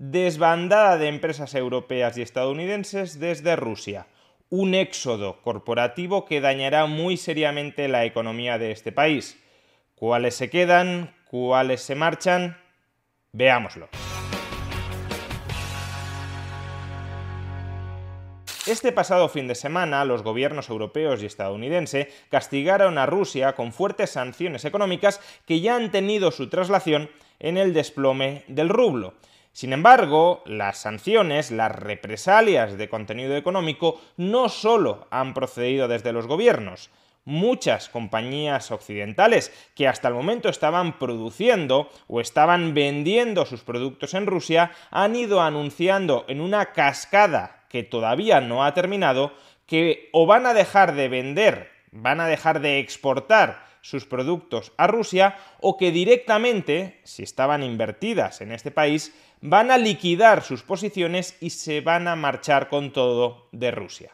Desbandada de empresas europeas y estadounidenses desde Rusia. Un éxodo corporativo que dañará muy seriamente la economía de este país. ¿Cuáles se quedan? ¿Cuáles se marchan? Veámoslo. Este pasado fin de semana, los gobiernos europeos y estadounidense castigaron a Rusia con fuertes sanciones económicas que ya han tenido su traslación en el desplome del rublo. Sin embargo, las sanciones, las represalias de contenido económico no solo han procedido desde los gobiernos, muchas compañías occidentales que hasta el momento estaban produciendo o estaban vendiendo sus productos en Rusia han ido anunciando en una cascada que todavía no ha terminado, que o van a dejar de vender, van a dejar de exportar sus productos a Rusia o que directamente, si estaban invertidas en este país, van a liquidar sus posiciones y se van a marchar con todo de Rusia.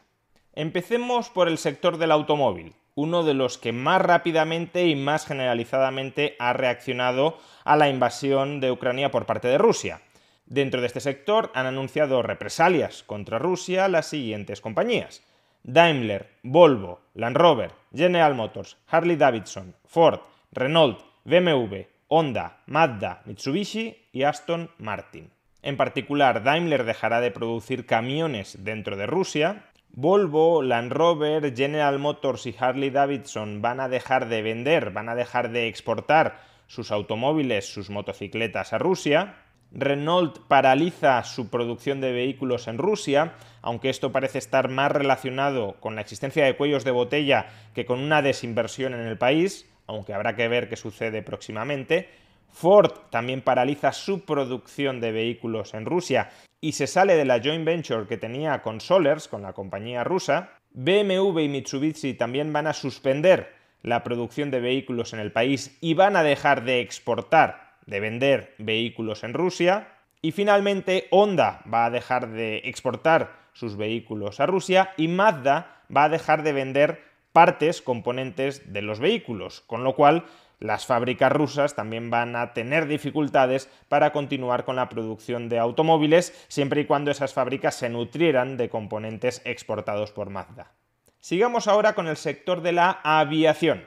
Empecemos por el sector del automóvil, uno de los que más rápidamente y más generalizadamente ha reaccionado a la invasión de Ucrania por parte de Rusia. Dentro de este sector han anunciado represalias contra Rusia las siguientes compañías. Daimler, Volvo, Land Rover, General Motors, Harley Davidson, Ford, Renault, BMW, Honda, Mazda, Mitsubishi y Aston Martin. En particular, Daimler dejará de producir camiones dentro de Rusia, Volvo, Land Rover, General Motors y Harley Davidson van a dejar de vender, van a dejar de exportar sus automóviles, sus motocicletas a Rusia, Renault paraliza su producción de vehículos en Rusia, aunque esto parece estar más relacionado con la existencia de cuellos de botella que con una desinversión en el país, aunque habrá que ver qué sucede próximamente. Ford también paraliza su producción de vehículos en Rusia y se sale de la joint venture que tenía con Solers, con la compañía rusa. BMW y Mitsubishi también van a suspender la producción de vehículos en el país y van a dejar de exportar de vender vehículos en Rusia. Y finalmente Honda va a dejar de exportar sus vehículos a Rusia y Mazda va a dejar de vender partes, componentes de los vehículos, con lo cual las fábricas rusas también van a tener dificultades para continuar con la producción de automóviles, siempre y cuando esas fábricas se nutrieran de componentes exportados por Mazda. Sigamos ahora con el sector de la aviación.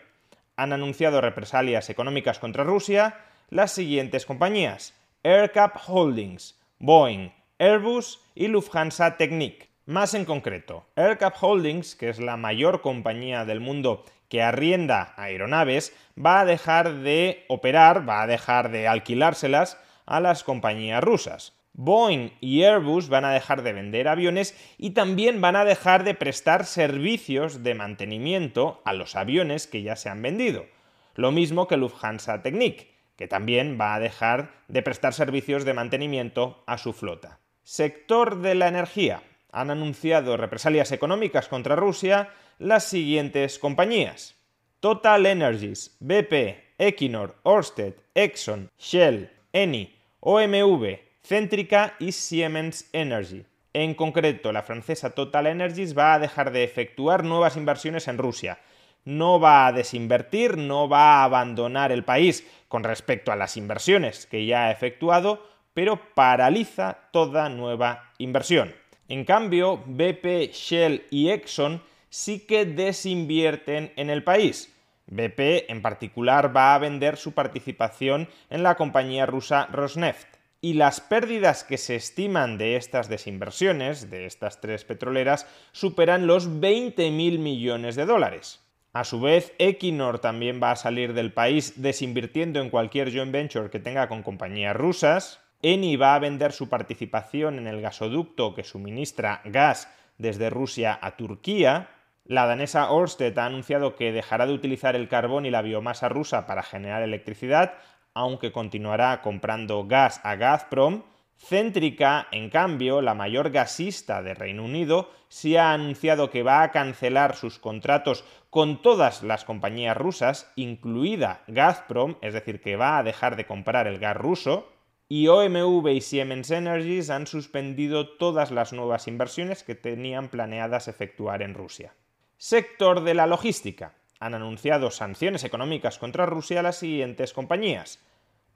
Han anunciado represalias económicas contra Rusia, las siguientes compañías: AirCap Holdings, Boeing, Airbus y Lufthansa Technik. Más en concreto, AirCap Holdings, que es la mayor compañía del mundo que arrienda aeronaves, va a dejar de operar, va a dejar de alquilárselas a las compañías rusas. Boeing y Airbus van a dejar de vender aviones y también van a dejar de prestar servicios de mantenimiento a los aviones que ya se han vendido. Lo mismo que Lufthansa Technik que también va a dejar de prestar servicios de mantenimiento a su flota. Sector de la energía. Han anunciado represalias económicas contra Rusia las siguientes compañías. Total Energies, BP, Equinor, Orsted, Exxon, Shell, Eni, OMV, Centrica y Siemens Energy. En concreto, la francesa Total Energies va a dejar de efectuar nuevas inversiones en Rusia no va a desinvertir, no va a abandonar el país con respecto a las inversiones que ya ha efectuado, pero paraliza toda nueva inversión. En cambio, BP, Shell y Exxon sí que desinvierten en el país. BP en particular va a vender su participación en la compañía rusa Rosneft. Y las pérdidas que se estiman de estas desinversiones, de estas tres petroleras, superan los 20.000 millones de dólares. A su vez, Equinor también va a salir del país desinvirtiendo en cualquier joint venture que tenga con compañías rusas. Eni va a vender su participación en el gasoducto que suministra gas desde Rusia a Turquía. La danesa Ørsted ha anunciado que dejará de utilizar el carbón y la biomasa rusa para generar electricidad, aunque continuará comprando gas a Gazprom, Céntrica, en cambio, la mayor gasista de Reino Unido, sí ha anunciado que va a cancelar sus contratos con todas las compañías rusas, incluida Gazprom, es decir, que va a dejar de comprar el gas ruso, y OMV y Siemens Energies han suspendido todas las nuevas inversiones que tenían planeadas efectuar en Rusia. Sector de la logística. Han anunciado sanciones económicas contra Rusia las siguientes compañías.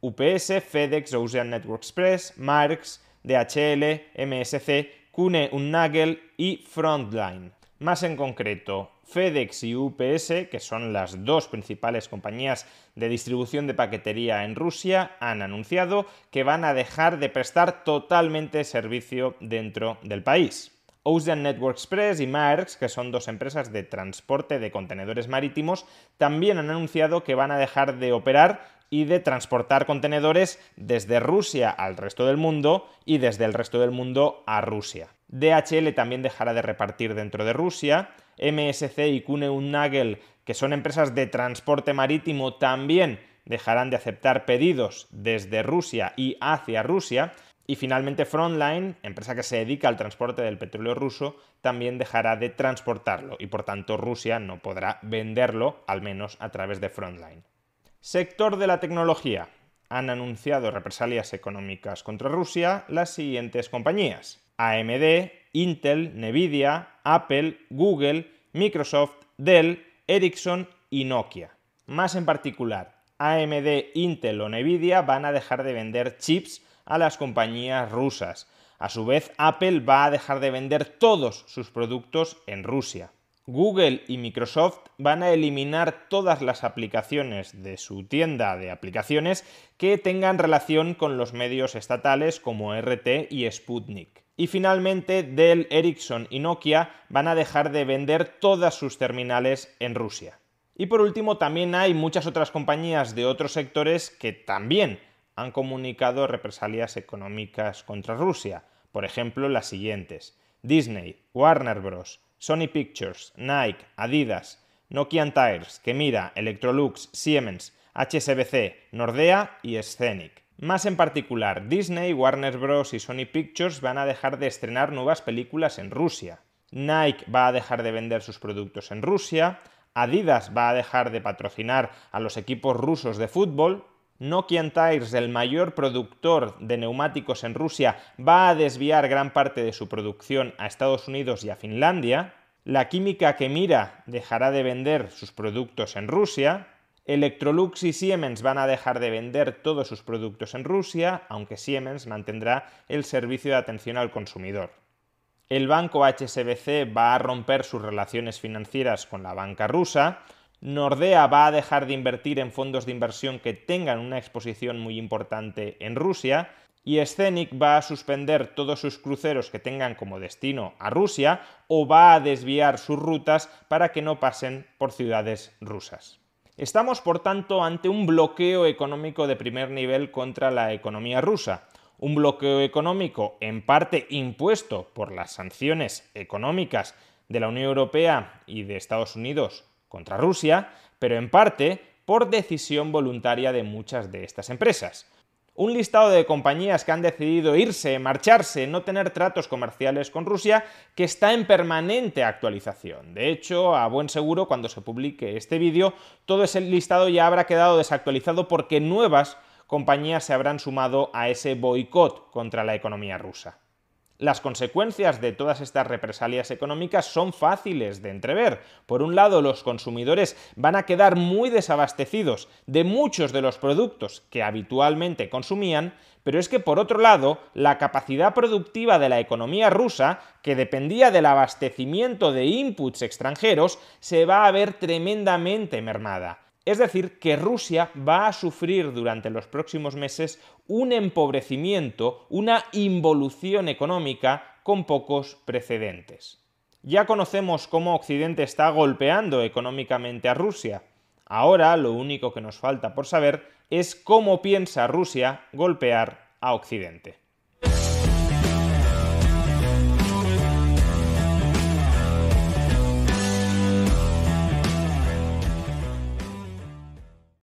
UPS, FedEx, Ocean Network Express, Marx, DHL, MSC, Kune Unnagel y Frontline. Más en concreto, FedEx y UPS, que son las dos principales compañías de distribución de paquetería en Rusia, han anunciado que van a dejar de prestar totalmente servicio dentro del país. Ocean Network Express y Maersk, que son dos empresas de transporte de contenedores marítimos, también han anunciado que van a dejar de operar y de transportar contenedores desde Rusia al resto del mundo y desde el resto del mundo a Rusia. DHL también dejará de repartir dentro de Rusia. MSC y Kuehne que son empresas de transporte marítimo, también dejarán de aceptar pedidos desde Rusia y hacia Rusia. Y finalmente Frontline, empresa que se dedica al transporte del petróleo ruso, también dejará de transportarlo y por tanto Rusia no podrá venderlo, al menos a través de Frontline. Sector de la tecnología. Han anunciado represalias económicas contra Rusia las siguientes compañías. AMD, Intel, Nvidia, Apple, Google, Microsoft, Dell, Ericsson y Nokia. Más en particular, AMD, Intel o Nvidia van a dejar de vender chips a las compañías rusas. A su vez, Apple va a dejar de vender todos sus productos en Rusia. Google y Microsoft van a eliminar todas las aplicaciones de su tienda de aplicaciones que tengan relación con los medios estatales como RT y Sputnik. Y finalmente, Dell, Ericsson y Nokia van a dejar de vender todas sus terminales en Rusia. Y por último, también hay muchas otras compañías de otros sectores que también han comunicado represalias económicas contra Rusia. Por ejemplo, las siguientes. Disney, Warner Bros., Sony Pictures, Nike, Adidas, Nokian Tires, Kemira, Electrolux, Siemens, HSBC, Nordea y Scenic. Más en particular, Disney, Warner Bros. y Sony Pictures van a dejar de estrenar nuevas películas en Rusia. Nike va a dejar de vender sus productos en Rusia. Adidas va a dejar de patrocinar a los equipos rusos de fútbol. Nokian Tires, el mayor productor de neumáticos en Rusia, va a desviar gran parte de su producción a Estados Unidos y a Finlandia. La química que mira dejará de vender sus productos en Rusia. Electrolux y Siemens van a dejar de vender todos sus productos en Rusia, aunque Siemens mantendrá el servicio de atención al consumidor. El banco HSBC va a romper sus relaciones financieras con la banca rusa. Nordea va a dejar de invertir en fondos de inversión que tengan una exposición muy importante en Rusia y Scenic va a suspender todos sus cruceros que tengan como destino a Rusia o va a desviar sus rutas para que no pasen por ciudades rusas. Estamos, por tanto, ante un bloqueo económico de primer nivel contra la economía rusa. Un bloqueo económico en parte impuesto por las sanciones económicas de la Unión Europea y de Estados Unidos contra Rusia, pero en parte por decisión voluntaria de muchas de estas empresas. Un listado de compañías que han decidido irse, marcharse, no tener tratos comerciales con Rusia, que está en permanente actualización. De hecho, a buen seguro, cuando se publique este vídeo, todo ese listado ya habrá quedado desactualizado porque nuevas compañías se habrán sumado a ese boicot contra la economía rusa. Las consecuencias de todas estas represalias económicas son fáciles de entrever. Por un lado, los consumidores van a quedar muy desabastecidos de muchos de los productos que habitualmente consumían, pero es que por otro lado, la capacidad productiva de la economía rusa, que dependía del abastecimiento de inputs extranjeros, se va a ver tremendamente mermada. Es decir, que Rusia va a sufrir durante los próximos meses un empobrecimiento, una involución económica con pocos precedentes. Ya conocemos cómo Occidente está golpeando económicamente a Rusia. Ahora lo único que nos falta por saber es cómo piensa Rusia golpear a Occidente.